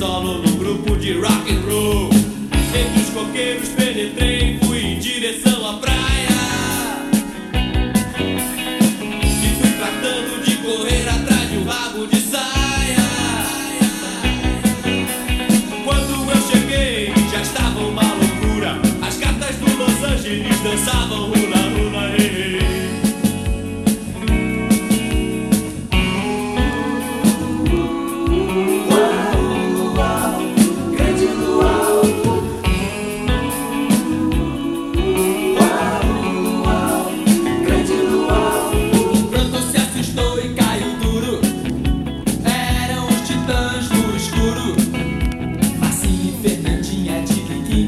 solo no grupo de rock and roll. Entre os coqueiros penetrei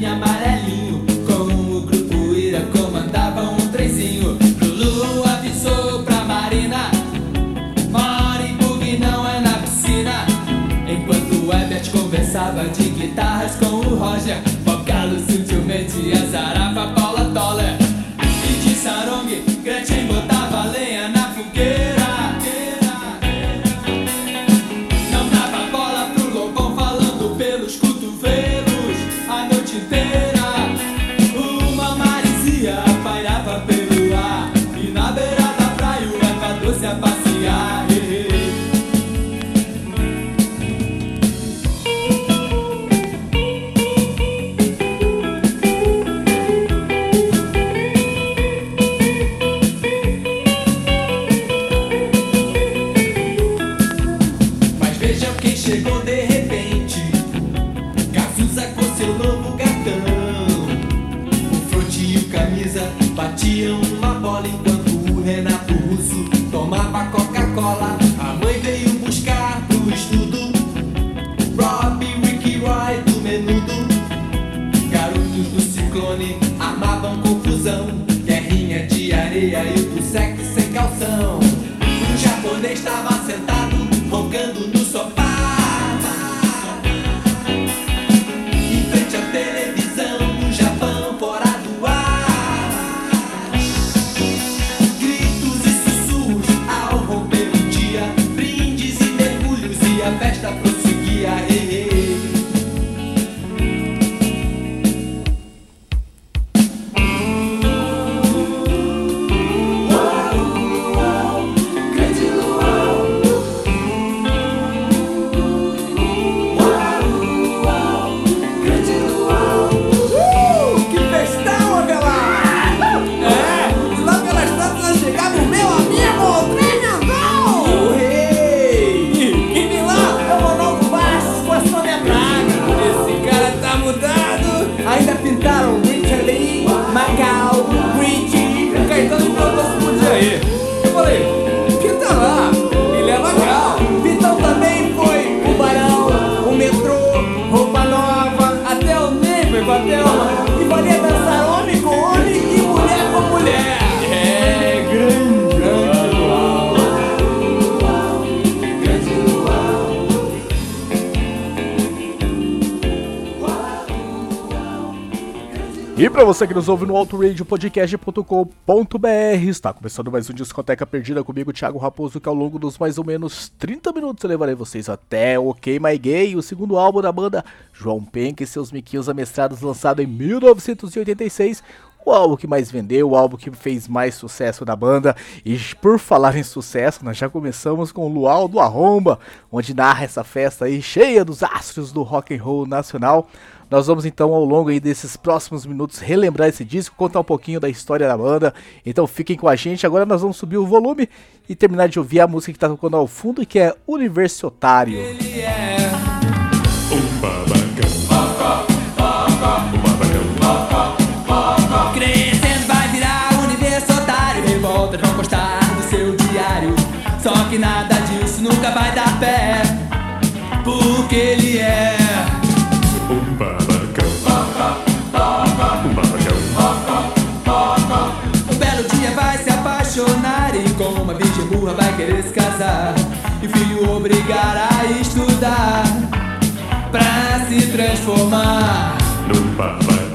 minha maravilha. você que nos ouve no autoradiopodcast.com.br Está começando mais um Discoteca Perdida comigo, Thiago Raposo, que ao longo dos mais ou menos 30 minutos eu levarei vocês até OK My Gay, o segundo álbum da banda João Penck e seus miquinhos amestrados, lançado em 1986, o álbum que mais vendeu, o álbum que fez mais sucesso da banda. E por falar em sucesso, nós já começamos com o Luau do Arromba, onde narra essa festa aí cheia dos astros do rock and roll nacional. Nós vamos então ao longo desses próximos minutos relembrar esse disco, contar um pouquinho da história da banda. Então fiquem com a gente. Agora nós vamos subir o volume e terminar de ouvir a música que está tocando ao fundo, que é Universo Otário. É. Crescendo vai virar. Revolta não do seu diário. Só que nada disso nunca vai dar pé. Porque ele é uma bicha burra vai querer se casar e filho obrigar a estudar pra se transformar no papai.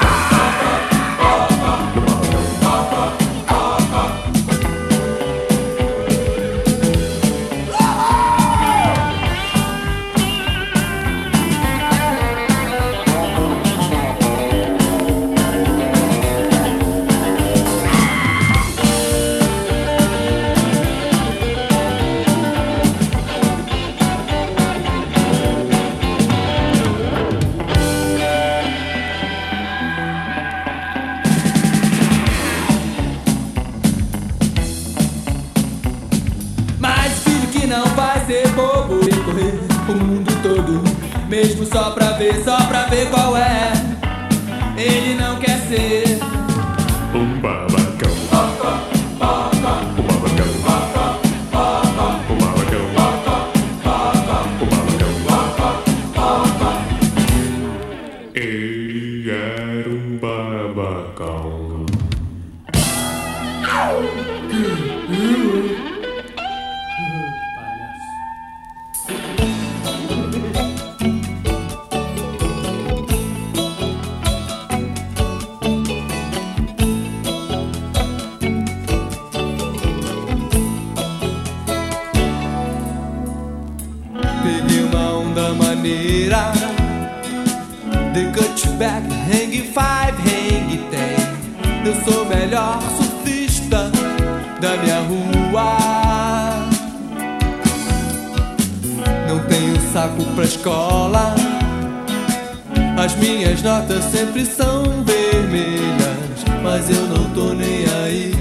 sempre são vermelhas, mas eu não tô nem aí.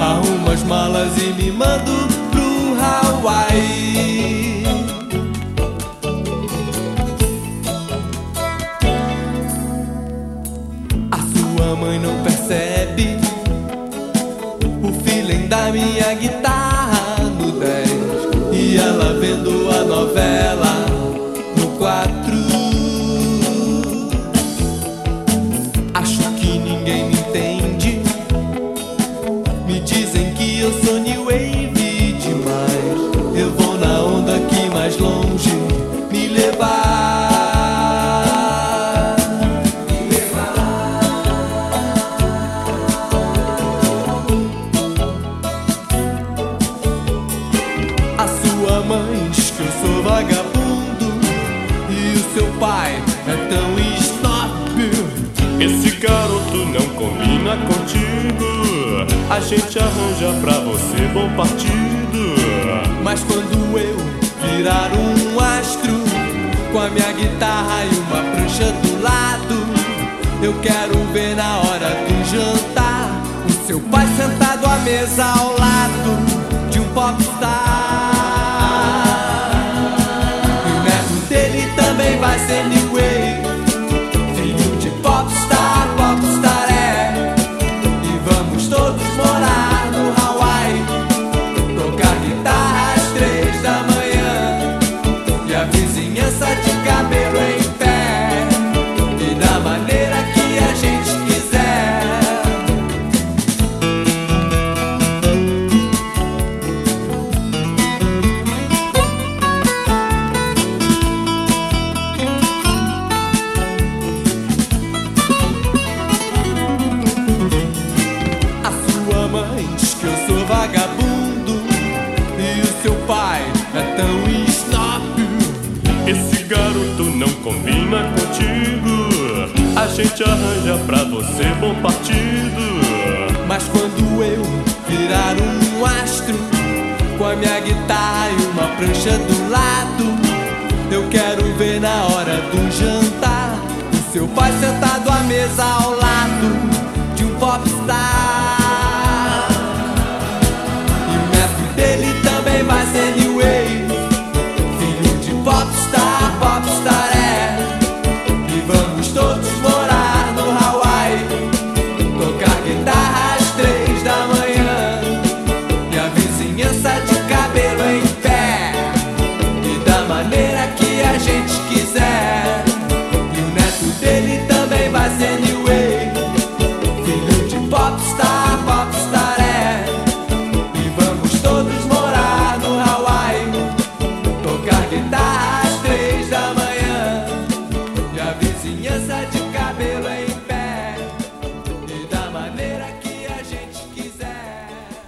Arrumo as malas e me mando pro Hawaii. A sua mãe não percebe o feeling da minha guitarra. contigo. A gente arranja pra você bom partido. Mas quando eu virar um astro, com a minha guitarra e uma prancha do lado, eu quero ver na hora do jantar o seu pai sentado à mesa ao lado de um popstar. E o neto dele também vai ser New Wave. criança de Seu pai sentado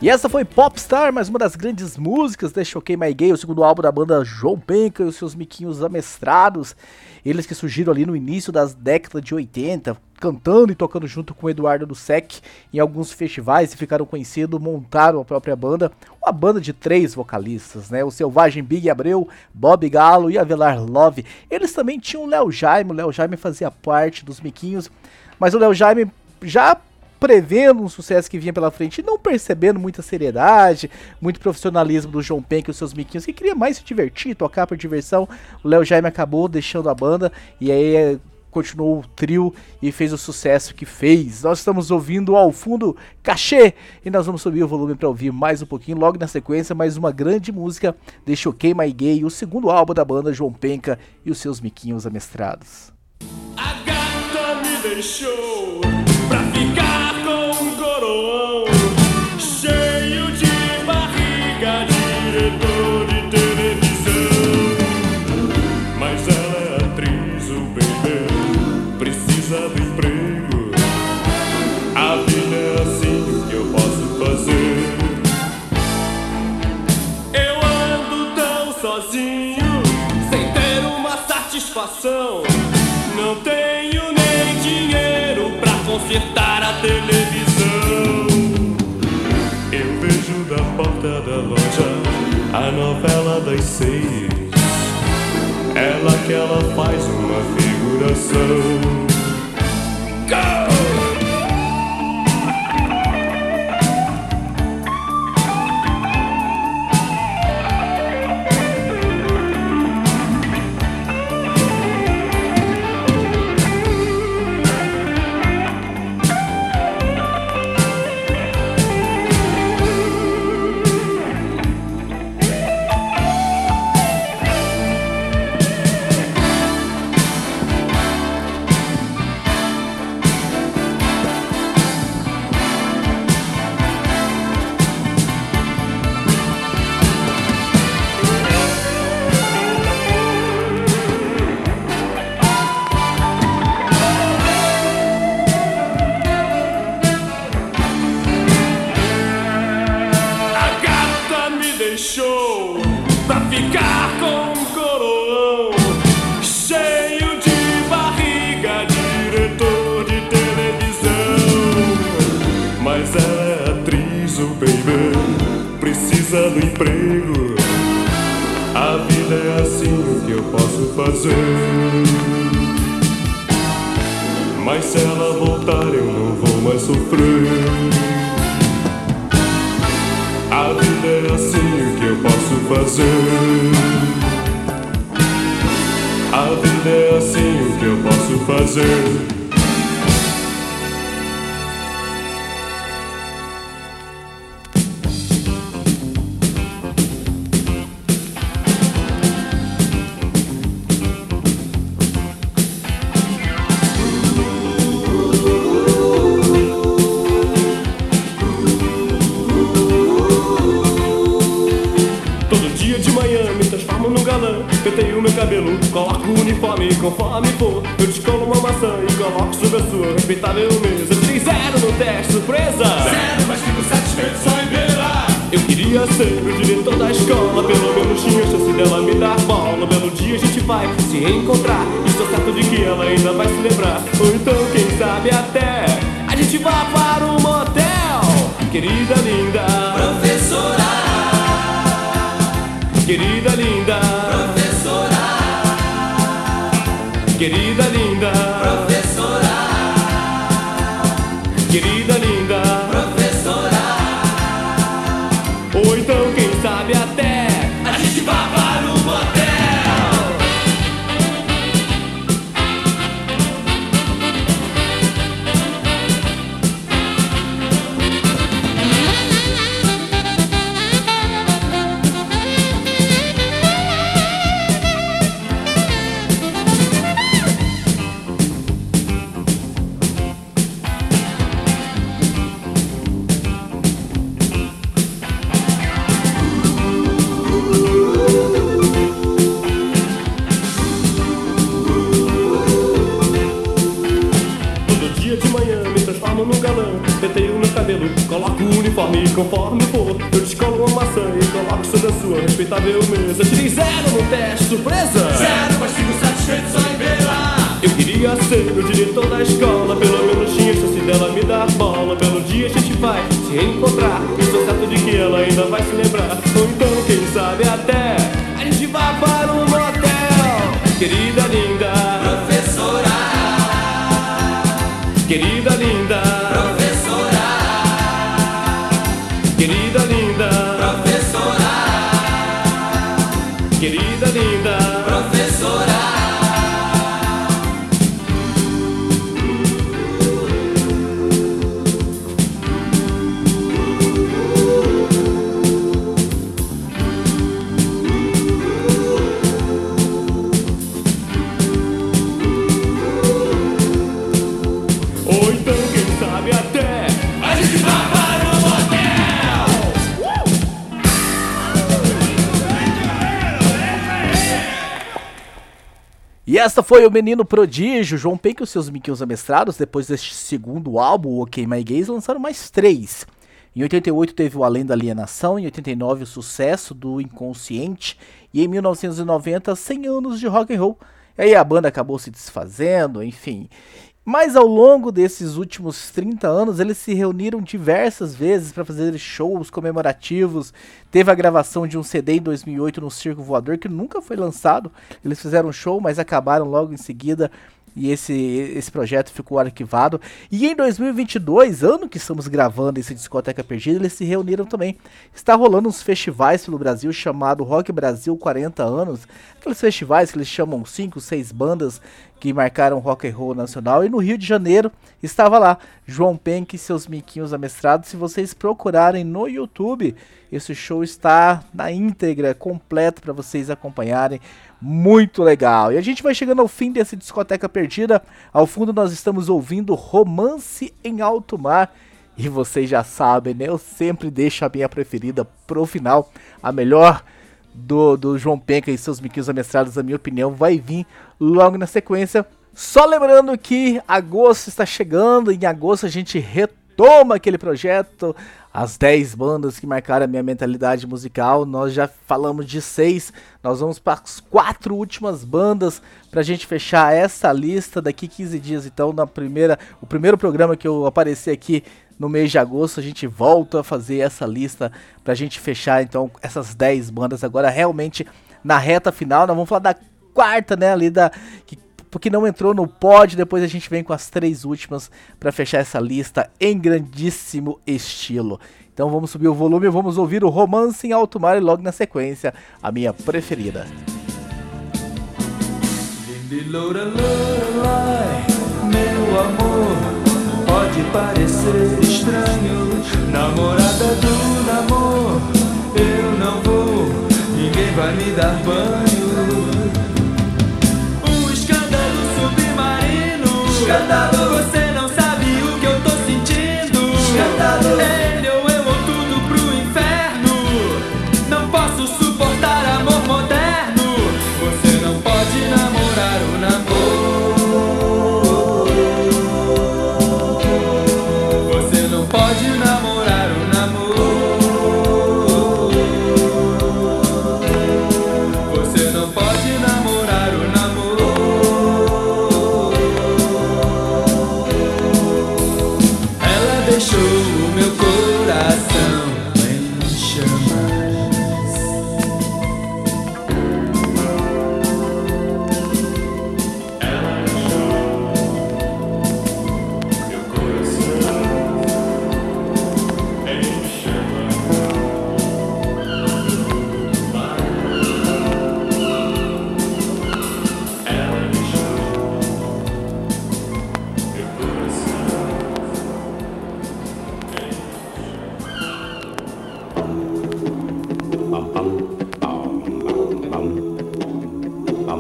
E essa foi Popstar, mais uma das grandes músicas da Choquei My Gay, o segundo álbum da banda João Penca e os seus miquinhos amestrados. Eles que surgiram ali no início das décadas de 80, cantando e tocando junto com Eduardo do Sec em alguns festivais e ficaram conhecidos, montaram a própria banda, uma banda de três vocalistas, né? O Selvagem Big Abreu, Bob Galo e Avelar Love. Eles também tinham o Léo Jaime, o Léo Jaime fazia parte dos miquinhos, mas o Léo Jaime já prevendo um sucesso que vinha pela frente e não percebendo muita seriedade, muito profissionalismo do João Penck e os seus miquinhos, que queria mais se divertir, tocar por diversão. O Léo Jaime acabou deixando a banda e aí é, continuou o trio e fez o sucesso que fez. Nós estamos ouvindo ao fundo Cachê e nós vamos subir o volume para ouvir mais um pouquinho. Logo na sequência, mais uma grande música de Choquei My Gay, o segundo álbum da banda João Penca e os seus miquinhos amestrados. A gata me deixou satisfação. Não tenho nem dinheiro pra consertar a televisão. Eu vejo da porta da loja a novela das seis. Ela que ela faz uma figuração. Posso fazer. Mas se ela voltar, eu não vou mais sofrer. A vida é assim o que eu posso fazer. A vida é assim o que eu posso fazer. Cabelo, coloco o uniforme conforme for Eu descolo uma maçã e coloco sobre a sua. Respeitável mesa Tirei zero no teste, surpresa. Zero, mas fico satisfeito só em vê-la. Eu queria ser o diretor da escola. Pelo menos tinha chance dela me dar bola. Belo dia a gente vai se reencontrar. Estou certo de que ela ainda vai se lembrar. Ou então quem sabe até A gente vá para um motel. Querida linda. Professora, Querida linda Querida Eu queria ser o diretor da escola Pelo menos tinha chance dela me dar bola. Pelo dia a gente vai se reencontrar Estou certo de que ela ainda vai se lembrar. Ou então, quem sabe até A gente vai para um motel. Querida linda. Professora, Querida linda. Professora, Querida linda. Professora, Querida linda Esta foi o Menino Prodígio, João Penck e os seus miquinhos amestrados. Depois deste segundo álbum, OK My Gays, lançaram mais três. Em 88 teve o Além da Alienação, em 89 o Sucesso do Inconsciente e em 1990 100 anos de rock and roll. E aí a banda acabou se desfazendo, enfim. Mas ao longo desses últimos 30 anos, eles se reuniram diversas vezes para fazer shows comemorativos. Teve a gravação de um CD em 2008 no Circo Voador, que nunca foi lançado. Eles fizeram um show, mas acabaram logo em seguida. E esse, esse projeto ficou arquivado. E em 2022, ano que estamos gravando esse Discoteca Perdida, eles se reuniram também. Está rolando uns festivais pelo Brasil chamado Rock Brasil 40 anos. Aqueles festivais que eles chamam 5, 6 bandas que marcaram rock and roll nacional. E no Rio de Janeiro estava lá João Penck e seus miquinhos amestrados. Se vocês procurarem no YouTube, esse show está na íntegra, completo para vocês acompanharem. Muito legal. E a gente vai chegando ao fim dessa discoteca perdida. Ao fundo nós estamos ouvindo Romance em Alto Mar. E vocês já sabem, né? Eu sempre deixo a minha preferida pro final. A melhor do, do João Penca e seus miquinhos amestrados, na minha opinião, vai vir logo na sequência. Só lembrando que agosto está chegando, em agosto a gente retoma aquele projeto, as 10 bandas que marcaram a minha mentalidade musical. Nós já falamos de seis, nós vamos para as quatro últimas bandas para a gente fechar essa lista daqui 15 dias. Então, na primeira, o primeiro programa que eu aparecer aqui no mês de agosto, a gente volta a fazer essa lista pra gente fechar então essas 10 bandas agora realmente na reta final. Nós vamos falar da quarta, né, ali da que porque não entrou no pod, depois a gente vem com as três últimas pra fechar essa lista em grandíssimo estilo. Então vamos subir o volume vamos ouvir o Romance em Alto Mar e logo na sequência a minha preferida. Meu amor, pode parecer estranho. Namorada do namoro, eu não vou, ninguém vai me dar banho. Escândalo, você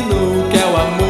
ensino que é o amor.